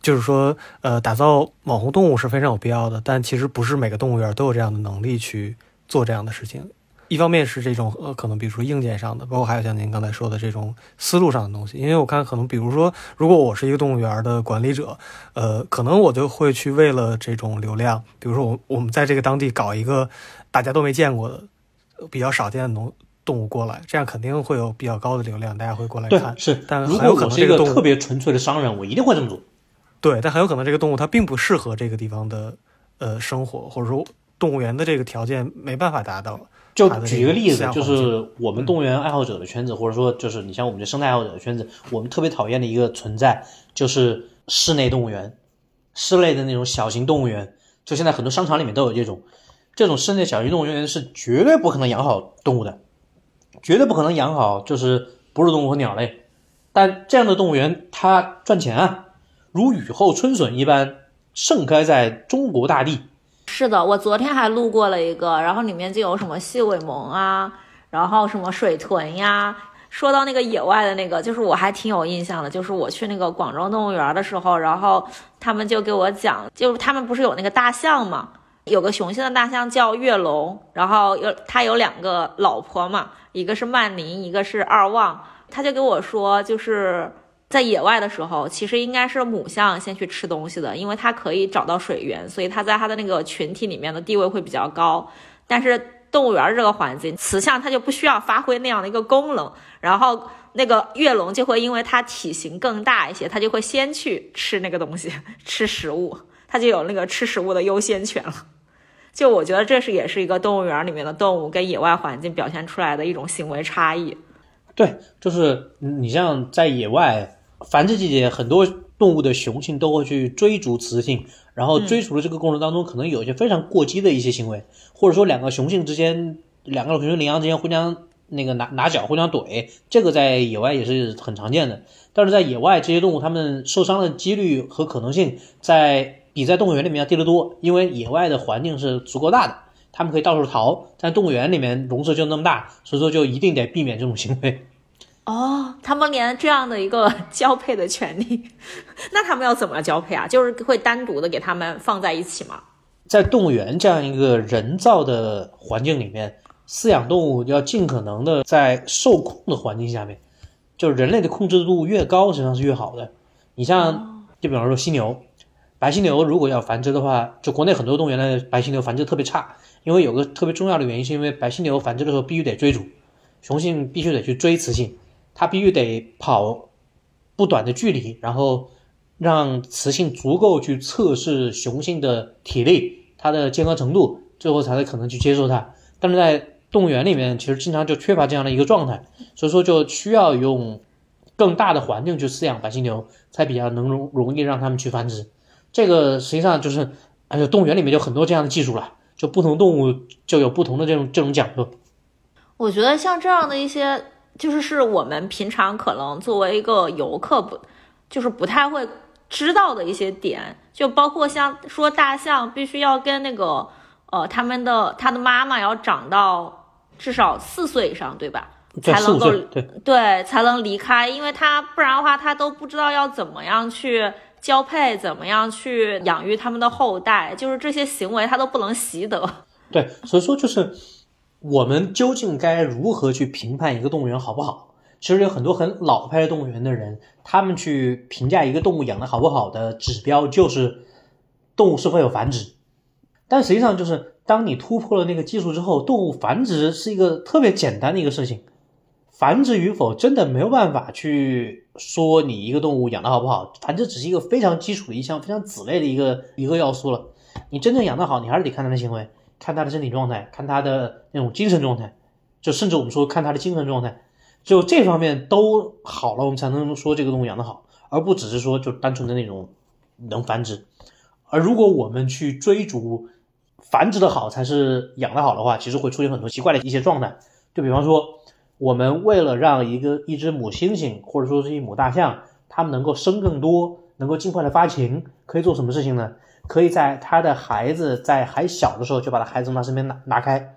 就是说呃打造网红动物是非常有必要的，但其实不是每个动物园都有这样的能力去做这样的事情。一方面是这种呃，可能比如说硬件上的，包括还有像您刚才说的这种思路上的东西。因为我看可能比如说，如果我是一个动物园的管理者，呃，可能我就会去为了这种流量，比如说我我们在这个当地搞一个大家都没见过的、比较少见的农动物过来，这样肯定会有比较高的流量，大家会过来看。是，但如果我是一个特别纯粹的商人，我一定会这么做。对，但很有可能这个动物它并不适合这个地方的呃生活，或者说动物园的这个条件没办法达到。就举一个例子，就是我们动物园爱好者的圈子，或者说就是你像我们这生态爱好者的圈子，我们特别讨厌的一个存在就是室内动物园，室内的那种小型动物园，就现在很多商场里面都有这种，这种室内小型动物园是绝对不可能养好动物的，绝对不可能养好就是哺乳动物和鸟类，但这样的动物园它赚钱啊，如雨后春笋一般盛开在中国大地。是的，我昨天还路过了一个，然后里面就有什么细尾獴啊，然后什么水豚呀。说到那个野外的那个，就是我还挺有印象的，就是我去那个广州动物园的时候，然后他们就给我讲，就是他们不是有那个大象嘛，有个雄性的大象叫月龙，然后有它有两个老婆嘛，一个是曼宁，一个是二旺，他就给我说，就是。在野外的时候，其实应该是母象先去吃东西的，因为它可以找到水源，所以它在它的那个群体里面的地位会比较高。但是动物园这个环境，雌象它就不需要发挥那样的一个功能，然后那个月龙就会因为它体型更大一些，它就会先去吃那个东西，吃食物，它就有那个吃食物的优先权了。就我觉得这是也是一个动物园里面的动物跟野外环境表现出来的一种行为差异。对，就是你像在野外。繁殖季节，很多动物的雄性都会去追逐雌性，然后追逐的这个过程当中，可能有一些非常过激的一些行为，或者说两个雄性之间，两个雄性羚羊之间互相那个拿拿脚互相怼，这个在野外也是很常见的。但是在野外，这些动物它们受伤的几率和可能性，在比在动物园里面要低得多，因为野外的环境是足够大的，它们可以到处逃，但动物园里面笼子就那么大，所以说就一定得避免这种行为。哦，他们连这样的一个 交配的权利，那他们要怎么交配啊？就是会单独的给他们放在一起吗？在动物园这样一个人造的环境里面，饲养动物要尽可能的在受控的环境下面，就是人类的控制度越高，实际上是越好的。你像，就比方说犀牛，白犀牛如果要繁殖的话，就国内很多动物园的白犀牛繁殖特别差，因为有个特别重要的原因，是因为白犀牛繁殖的时候必须得追逐，雄性必须得去追雌性。它必须得跑不短的距离，然后让雌性足够去测试雄性的体力、它的健康程度，最后才可能去接受它。但是在动物园里面，其实经常就缺乏这样的一个状态，所以说就需要用更大的环境去饲养白犀牛，才比较能容容易让它们去繁殖。这个实际上就是，而且动物园里面就很多这样的技术了，就不同动物就有不同的这种这种讲究。我觉得像这样的一些。就是是我们平常可能作为一个游客不，就是不太会知道的一些点，就包括像说大象必须要跟那个呃他们的他的妈妈要长到至少四岁以上，对吧？才能够对对才能离开，因为它不然的话，它都不知道要怎么样去交配，怎么样去养育他们的后代，就是这些行为它都不能习得。对，所以说就是。我们究竟该如何去评判一个动物园好不好？其实有很多很老派的动物园的人，他们去评价一个动物养的好不好的指标就是动物是否有繁殖。但实际上，就是当你突破了那个技术之后，动物繁殖是一个特别简单的一个事情。繁殖与否真的没有办法去说你一个动物养的好不好，繁殖只是一个非常基础的一项非常子类的一个一个要素了。你真正养得好，你还是得看它的行为。看他的身体状态，看他的那种精神状态，就甚至我们说看他的精神状态，就这方面都好了，我们才能说这个动物养得好，而不只是说就单纯的那种能繁殖。而如果我们去追逐繁殖的好才是养得好的话，其实会出现很多奇怪的一些状态。就比方说，我们为了让一个一只母猩猩或者说是一母大象，它们能够生更多，能够尽快的发情，可以做什么事情呢？可以在他的孩子在还小的时候就把他孩子从他身边拿拿开，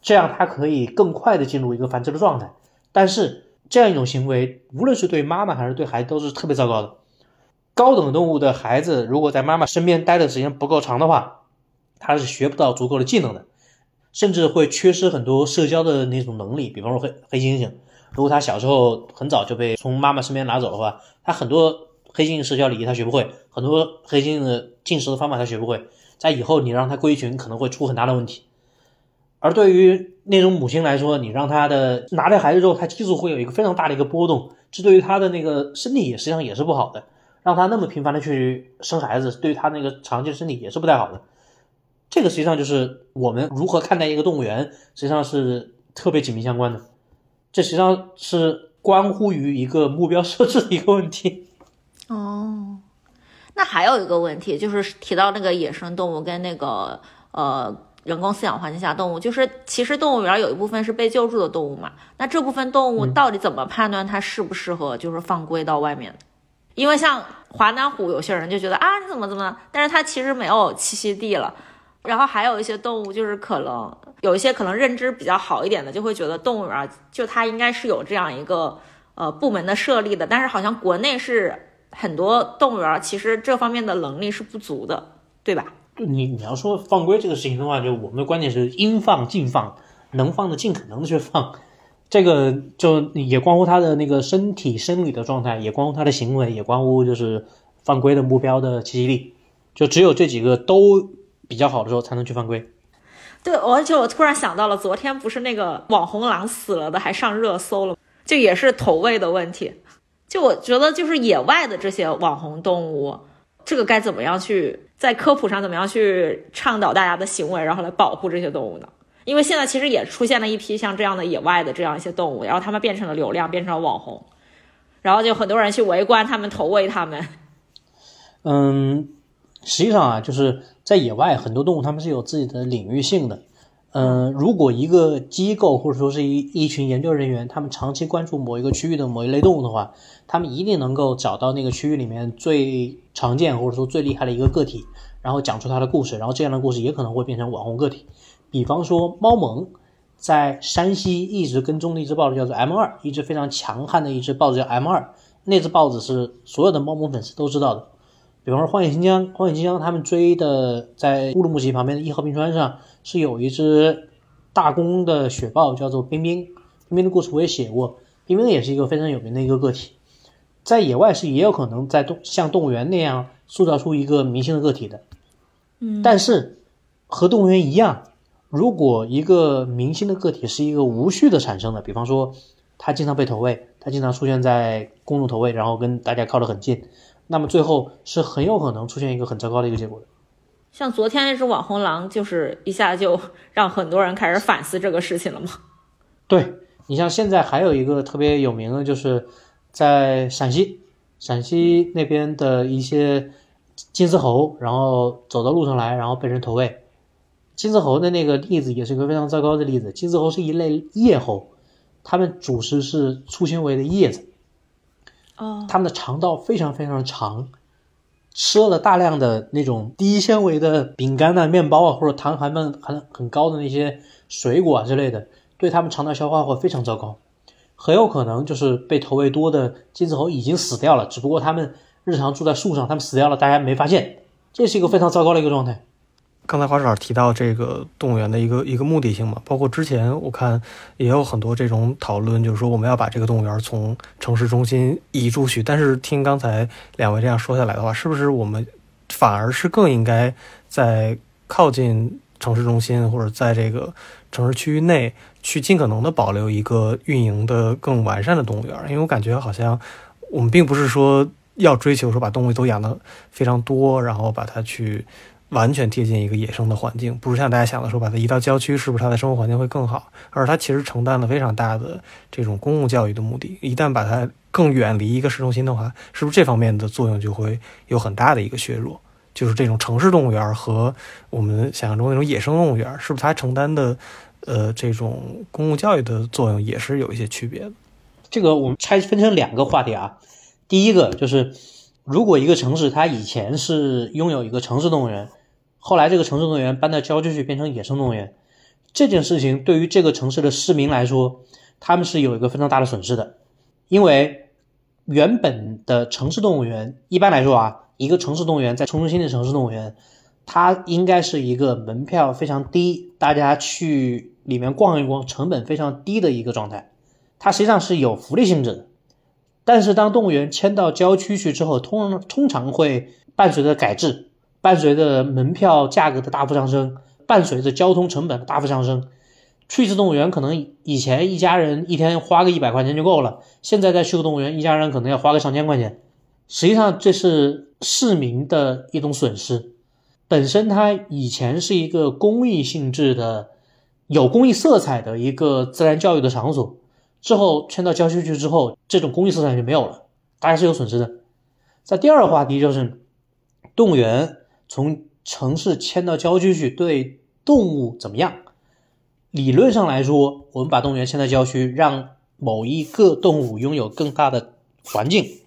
这样他可以更快的进入一个繁殖的状态。但是这样一种行为，无论是对妈妈还是对孩子都是特别糟糕的。高等动物的孩子如果在妈妈身边待的时间不够长的话，他是学不到足够的技能的，甚至会缺失很多社交的那种能力。比方说黑黑猩猩，如果他小时候很早就被从妈妈身边拿走的话，他很多。黑猩猩社交礼仪他学不会，很多黑猩猩的进食的方法他学不会，在以后你让他归群可能会出很大的问题。而对于那种母亲来说，你让他的拿掉孩子之后，他激素会有一个非常大的一个波动，这对于他的那个身体也实际上也是不好的。让他那么频繁的去生孩子，对于他那个长期的身体也是不太好的。这个实际上就是我们如何看待一个动物园，实际上是特别紧密相关的。这实际上是关乎于一个目标设置的一个问题。哦，那还有一个问题，就是提到那个野生动物跟那个呃人工饲养环境下动物，就是其实动物园有一部分是被救助的动物嘛，那这部分动物到底怎么判断它适不适合就是放归到外面？因为像华南虎，有些人就觉得啊你怎么怎么，但是它其实没有栖息地了。然后还有一些动物，就是可能有一些可能认知比较好一点的，就会觉得动物园就它应该是有这样一个呃部门的设立的，但是好像国内是。很多动物园其实这方面的能力是不足的，对吧？你你要说放归这个事情的话，就我们的观点是应放尽放，能放的尽可能的去放。这个就也关乎他的那个身体生理的状态，也关乎他的行为，也关乎就是犯规的目标的栖息地。就只有这几个都比较好的时候，才能去犯规。对，而且我突然想到了，昨天不是那个网红狼死了的，还上热搜了，就也是投喂的问题。就我觉得，就是野外的这些网红动物，这个该怎么样去在科普上怎么样去倡导大家的行为，然后来保护这些动物呢？因为现在其实也出现了一批像这样的野外的这样一些动物，然后他们变成了流量，变成了网红，然后就很多人去围观他们，投喂他们。嗯，实际上啊，就是在野外，很多动物它们是有自己的领域性的。嗯，如果一个机构或者说是一一群研究人员，他们长期关注某一个区域的某一类动物的话，他们一定能够找到那个区域里面最常见或者说最厉害的一个个体，然后讲出它的故事，然后这样的故事也可能会变成网红个体。比方说猫萌，在山西一直跟踪的一只豹子叫做 M 二，一只非常强悍的一只豹子叫 M 二。那只豹子是所有的猫萌粉丝都知道的。比方说《荒野新疆》，《荒野新疆》他们追的在乌鲁木齐旁边的一号冰川上是有一只大公的雪豹，叫做冰冰。冰冰的故事我也写过，冰冰也是一个非常有名的一个个体，在野外是也有可能在动像动物园那样塑造出一个明星的个体的。嗯，但是和动物园一样，如果一个明星的个体是一个无序的产生的，比方说他经常被投喂，他经常出现在公众投喂，然后跟大家靠得很近，那么最后是很有可能出现一个很糟糕的一个结果的。像昨天那只网红狼，就是一下就 让很多人开始反思这个事情了嘛。对你像现在还有一个特别有名的，就是在陕西，陕西那边的一些金丝猴，然后走到路上来，然后被人投喂。金丝猴的那个例子也是一个非常糟糕的例子。金丝猴是一类叶猴，它们主食是粗纤维的叶子，哦，它们的肠道非常非常长，吃了大量的那种低纤维的饼干啊、面包啊，或者糖含量很很高的那些水果啊之类的，对他们肠道消化会非常糟糕，很有可能就是被投喂多的金丝猴已经死掉了，只不过他们日常住在树上，他们死掉了，大家没发现，这是一个非常糟糕的一个状态。刚才华老师提到这个动物园的一个一个目的性嘛，包括之前我看也有很多这种讨论，就是说我们要把这个动物园从城市中心移出去。但是听刚才两位这样说下来的话，是不是我们反而是更应该在靠近城市中心或者在这个城市区域内去尽可能的保留一个运营的更完善的动物园？因为我感觉好像我们并不是说要追求说把动物都养得非常多，然后把它去。完全贴近一个野生的环境，不是像大家想的说把它移到郊区，是不是它的生活环境会更好？而它其实承担了非常大的这种公共教育的目的。一旦把它更远离一个市中心的话，是不是这方面的作用就会有很大的一个削弱？就是这种城市动物园和我们想象中那种野生动物园，是不是它承担的呃这种公共教育的作用也是有一些区别的？这个我们拆分成两个话题啊，第一个就是如果一个城市它以前是拥有一个城市动物园。后来，这个城市动物园搬到郊区去，变成野生动物园，这件事情对于这个城市的市民来说，他们是有一个非常大的损失的，因为原本的城市动物园，一般来说啊，一个城市动物园在城中心的城市动物园，它应该是一个门票非常低，大家去里面逛一逛，成本非常低的一个状态，它实际上是有福利性质的。但是当动物园迁到郊区去之后，通通常会伴随着改制。伴随着门票价格的大幅上升，伴随着交通成本的大幅上升，去一次动物园可能以前一家人一天花个一百块钱就够了，现在再去个动物园，一家人可能要花个上千块钱。实际上，这是市民的一种损失。本身它以前是一个公益性质的、有公益色彩的一个自然教育的场所，之后迁到郊区去之后，这种公益色彩就没有了，大家是有损失的。在第二个话题就是动物园。从城市迁到郊区去，对动物怎么样？理论上来说，我们把动物园迁到郊区，让某一个动物拥有更大的环境，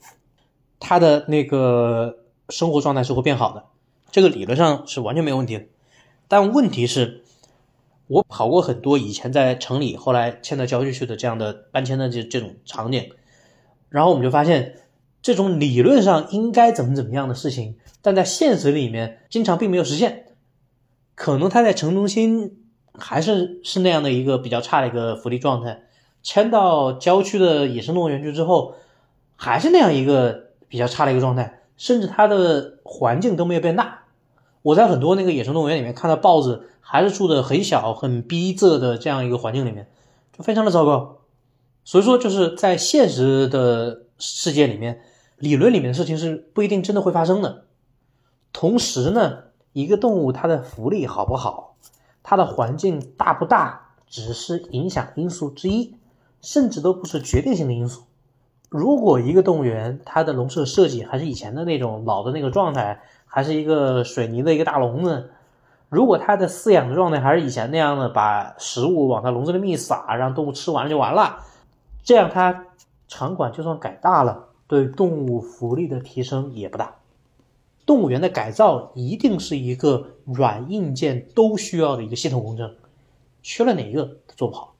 它的那个生活状态是会变好的。这个理论上是完全没有问题的。但问题是，我跑过很多以前在城里，后来迁到郊区去的这样的搬迁的这这种场景，然后我们就发现，这种理论上应该怎么怎么样的事情。但在现实里面，经常并没有实现。可能他在城中心还是是那样的一个比较差的一个福利状态，迁到郊区的野生动物园去之后，还是那样一个比较差的一个状态，甚至它的环境都没有变大。我在很多那个野生动物园里面看到豹子，还是住的很小、很逼仄的这样一个环境里面，就非常的糟糕。所以说，就是在现实的世界里面，理论里面的事情是不一定真的会发生的。同时呢，一个动物它的福利好不好，它的环境大不大，只是影响因素之一，甚至都不是决定性的因素。如果一个动物园它的笼舍设计还是以前的那种老的那个状态，还是一个水泥的一个大笼子，如果它的饲养的状态还是以前那样的，把食物往它笼子里面一撒，让动物吃完了就完了，这样它场馆就算改大了，对动物福利的提升也不大。动物园的改造一定是一个软硬件都需要的一个系统工程，缺了哪一个做不好。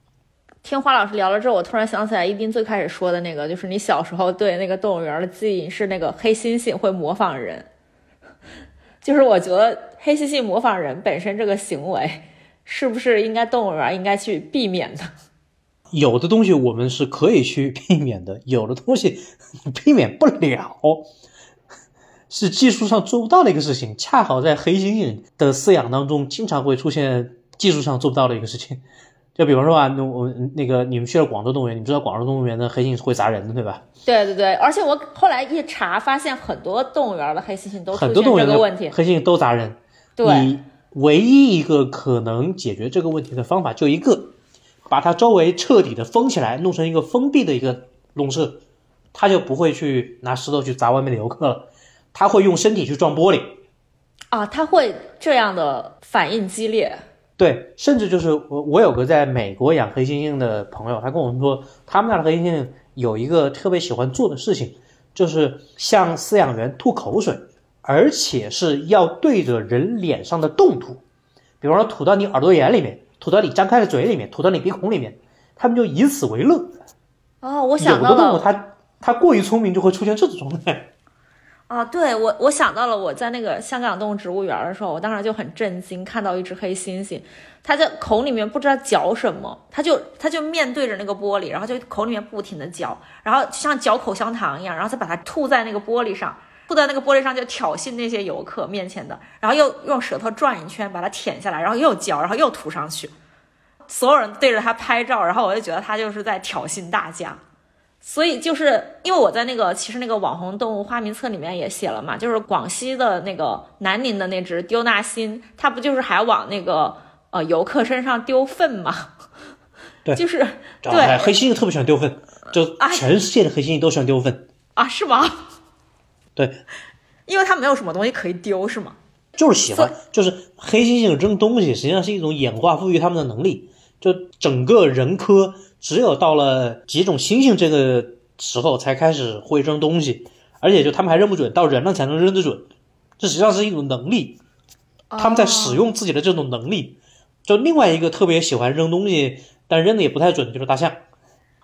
听花老师聊了之后，我突然想起来一斌最开始说的那个，就是你小时候对那个动物园的记忆是那个黑猩猩会模仿人，就是我觉得黑猩猩模仿人本身这个行为，是不是应该动物园应该去避免的？有的东西我们是可以去避免的，有的东西 避免不了，是技术上做不到的一个事情。恰好在黑猩猩的饲养当中，经常会出现技术上做不到的一个事情。就比方说啊，那我那个你们去了广州动物园，你知道广州动物园的黑猩猩是会砸人的，对吧？对对对，而且我后来一查，发现很多动物园的黑猩猩都出很多动物园的问题。黑猩猩都砸人。对，你唯一一个可能解决这个问题的方法就一个，把它周围彻底的封起来，弄成一个封闭的一个笼舍，它就不会去拿石头去砸外面的游客了，它会用身体去撞玻璃。啊，它会这样的反应激烈。对，甚至就是我我有个在美国养黑猩猩的朋友，他跟我们说，他们那的黑猩猩有一个特别喜欢做的事情，就是向饲养员吐口水，而且是要对着人脸上的动吐，比方说吐到你耳朵眼里面，吐到你张开的嘴里面，吐到你鼻孔里面，他们就以此为乐。哦，我有想到的动物了，它它过于聪明，就会出现这种状态。啊，对我我想到了，我在那个香港动物植物园的时候，我当时就很震惊，看到一只黑猩猩，它在口里面不知道嚼什么，它就它就面对着那个玻璃，然后就口里面不停的嚼，然后就像嚼口香糖一样，然后再把它吐在那个玻璃上，吐在那个玻璃上就挑衅那些游客面前的，然后又用舌头转一圈把它舔下来，然后又嚼，然后又吐上去，所有人对着它拍照，然后我就觉得它就是在挑衅大家。所以就是因为我在那个其实那个网红动物花名册里面也写了嘛，就是广西的那个南宁的那只丢纳新，它不就是还往那个呃游客身上丢粪吗？对就是哎对黑猩猩特别喜欢丢粪，就哎全世界的黑猩猩都喜欢丢粪。啊，是吗？对，因为它没有什么东西可以丢，是吗？就是喜欢，就是黑猩猩扔东西，实际上是一种演化赋予它们的能力。就整个人科，只有到了几种猩猩这个时候，才开始会扔东西，而且就他们还扔不准，到人了才能扔得准。这实际上是一种能力，他们在使用自己的这种能力。就另外一个特别喜欢扔东西，但扔的也不太准，就是大象。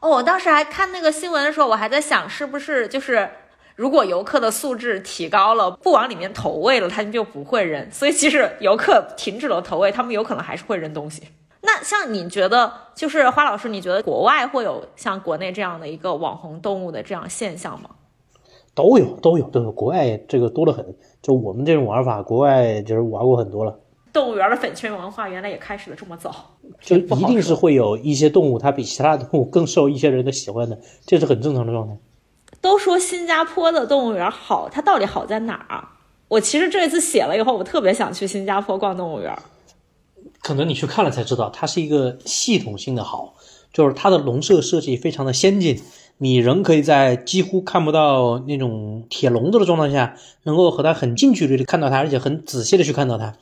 哦，我当时还看那个新闻的时候，我还在想，是不是就是如果游客的素质提高了，不往里面投喂了，他们就不会扔。所以即使游客停止了投喂，他们有可能还是会扔东西。那像你觉得，就是花老师，你觉得国外会有像国内这样的一个网红动物的这样现象吗？都有，都有，都有。国外这个多得很，就我们这种玩法，国外就是玩过很多了。动物园的粉圈文化原来也开始的这么早，就一定是会有一些动物，它比其他动物更受一些人的喜欢的，这是很正常的状态。都说新加坡的动物园好，它到底好在哪儿啊？我其实这一次写了以后，我特别想去新加坡逛动物园。可能你去看了才知道，它是一个系统性的好，就是它的笼舍设计非常的先进，你人可以在几乎看不到那种铁笼子的状态下，能够和它很近距离的看到它，而且很仔细的去看到它。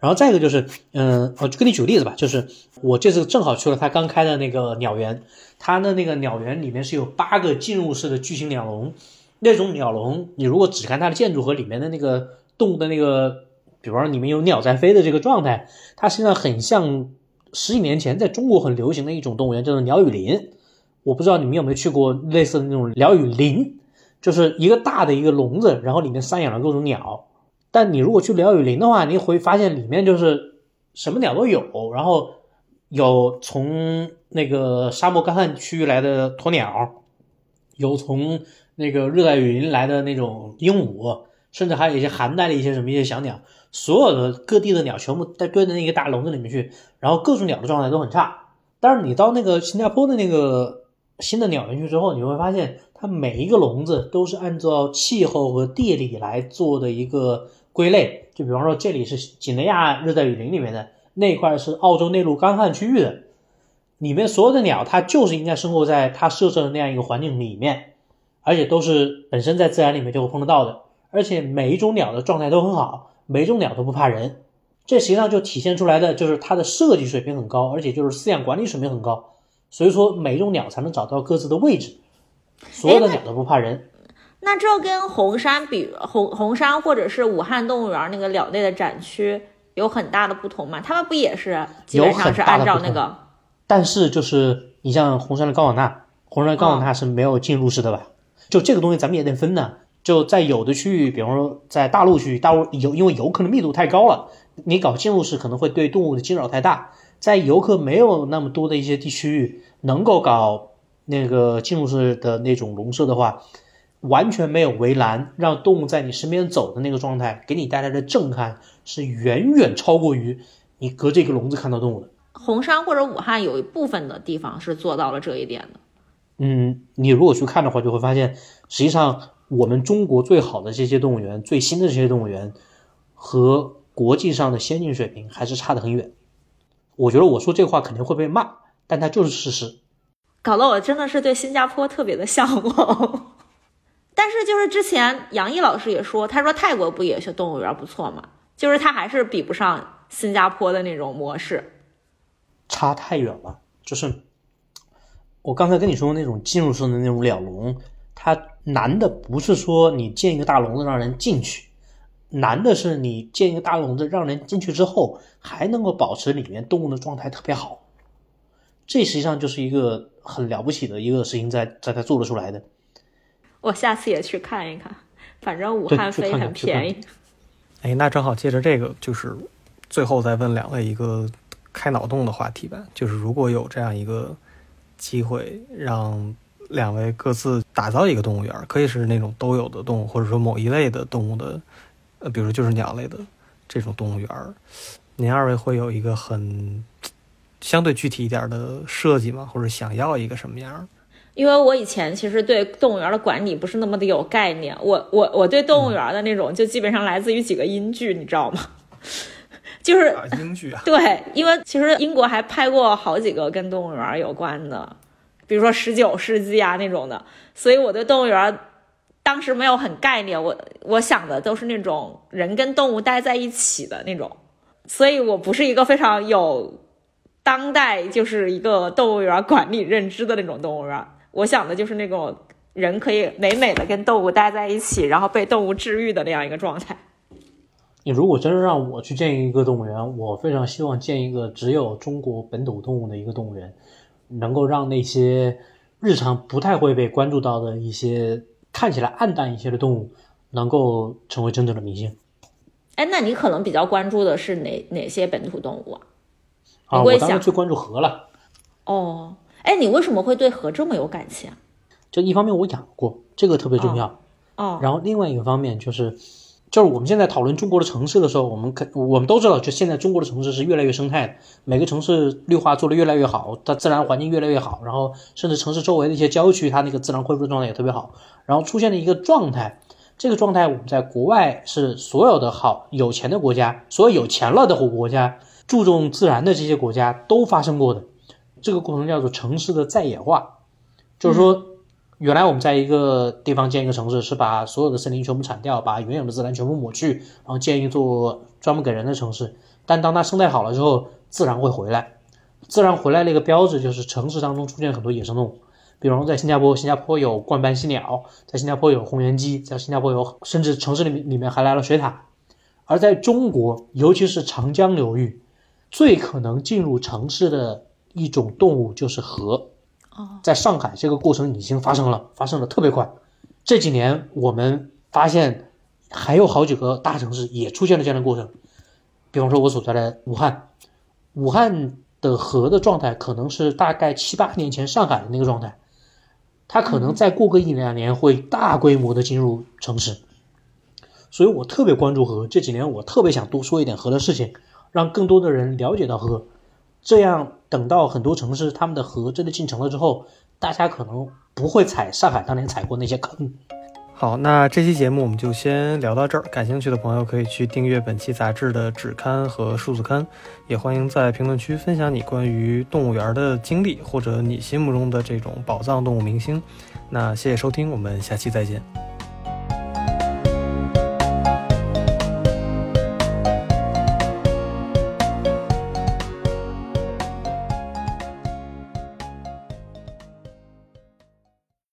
然后再一个就是，嗯，我就跟你举个例子吧，就是我这次正好去了它刚开的那个鸟园，它的那个鸟园里面是有八个进入式的巨型鸟笼，那种鸟笼，你如果只看它的建筑和里面的那个动物的那个，比方说里面有鸟在飞的这个状态，它实际上很像十几年前在中国很流行的一种动物园，叫做鸟语林。我不知道你们有没有去过类似的那种鸟语林，就是一个大的一个笼子，然后里面散养了各种鸟。但你如果去鸟语林的话，你会发现里面就是什么鸟都有，然后有从那个沙漠干旱区域来的鸵鸟，有从那个热带雨林来的那种鹦鹉，甚至还有一些寒带的一些什么一些小鸟，所有的各地的鸟全部在堆在那个大笼子里面去，然后各种鸟的状态都很差。但是你到那个新加坡的那个新的鸟园区之后，你会发现它每一个笼子都是按照气候和地理来做的一个归类。就比方说这里是几内亚热带雨林里面的，那块是澳洲内陆干旱区域的，里面所有的鸟它就是应该生活在它设置的那样一个环境里面，而且都是本身在自然里面就会碰得到的，而且每一种鸟的状态都很好，每一种鸟都不怕人。这实际上就体现出来的就是它的设计水平很高，而且就是饲养管理水平很高，所以说每一种鸟才能找到各自的位置，所有的鸟都不怕人。那这跟红山比，红红山或者是武汉动物园那个鸟类的展区有很大的不同吗？他们不也是基本上是按照那个？但是就是你像红山的高瓦纳，红山的高瓦纳是没有进入式的吧？就这个东西咱们也得分呢。就在有的区域，比方说在大陆区域，大陆游因为游客的密度太高了，你搞进入式可能会对动物的惊扰太大。在游客没有那么多的一些地区域，能够搞那个进入式的那种笼舍的话，完全没有围栏，让动物在你身边走的那个状态，给你带来的震撼是远远超过于你隔这个笼子看到动物的。红山或者武汉有一部分的地方是做到了这一点的。嗯，你如果去看的话，就会发现，实际上。我们中国最好的这些动物园，最新的这些动物园，和国际上的先进水平还是差得很远。我觉得我说这话肯定会被骂，但它就是事实。搞得我真的是对新加坡特别的向往。但是就是之前杨毅老师也说，他说泰国不也是动物园不错嘛？就是他还是比不上新加坡的那种模式，差太远了。就是我刚才跟你说那种进入式的那种鸟笼。它难的不是说你建一个大笼子让人进去，难的是你建一个大笼子让人进去之后还能够保持里面动物的状态特别好，这实际上就是一个很了不起的一个事情，在在它做得出来的。我下次也去看一看，反正武汉飞很便宜。哎，那正好借着这个，就是最后再问两位一个开脑洞的话题吧，就是如果有这样一个机会让。两位各自打造一个动物园，可以是那种都有的动物，或者说某一类的动物的，呃，比如就是鸟类的这种动物园。您二位会有一个很 相对具体一点的设计吗？或者想要一个什么样？因为我以前其实对动物园的管理不是那么的有概念，我我我对动物园的那种就基本上来自于几个英剧，你知道吗？就是英剧啊。对，因为其实英国还拍过好几个跟动物园有关的。比如说十九世纪啊那种的，所以我对动物园当时没有很概念，我我想的都是那种人跟动物待在一起的那种，所以我不是一个非常有当代就是一个动物园管理认知的那种动物园。我想的就是那种人可以美美的跟动物待在一起，然后被动物治愈的那样一个状态。你如果真是让我去建一个动物园，我非常希望建一个只有中国本土动物的一个动物园。能够让那些日常不太会被关注到的一些看起来暗淡一些的动物，能够成为真正的明星。哎，那你可能比较关注的是哪哪些本土动物啊？啊，我当然最关注河了。哦，哎，你为什么会对河这么有感情？就一方面我养过，这个特别重要。哦。然后另外一个方面就是。就是我们现在讨论中国的城市的时候，我们可我们都知道，就现在中国的城市是越来越生态的，每个城市绿化做得越来越好，它自然环境越来越好，然后甚至城市周围的一些郊区，它那个自然恢复的状态也特别好。然后出现了一个状态，这个状态我们在国外是所有的好有钱的国家，所有有钱了的国家，注重自然的这些国家都发生过的，这个过程叫做城市的在野化，就是说。原来我们在一个地方建一个城市，是把所有的森林全部铲掉，把原有的自然全部抹去，然后建一座专门给人的城市。但当它生态好了之后，自然会回来。自然回来的一个标志就是城市当中出现很多野生动物，比如在新加坡，新加坡有冠斑犀鸟，在新加坡有红原鸡，在新加坡有，甚至城市里面里面还来了水獭。而在中国，尤其是长江流域，最可能进入城市的一种动物就是河。在上海，这个过程已经发生了，发生的特别快。这几年，我们发现还有好几个大城市也出现了这样的过程。比方说，我所在的武汉，武汉的河的状态可能是大概七八年前上海的那个状态，它可能再过个一两年会大规模的进入城市。所以我特别关注河，这几年我特别想多说一点河的事情，让更多的人了解到河。这样，等到很多城市他们的河真的进城了之后，大家可能不会踩上海当年踩过那些坑。好，那这期节目我们就先聊到这儿。感兴趣的朋友可以去订阅本期杂志的纸刊和数字刊，也欢迎在评论区分享你关于动物园的经历，或者你心目中的这种宝藏动物明星。那谢谢收听，我们下期再见。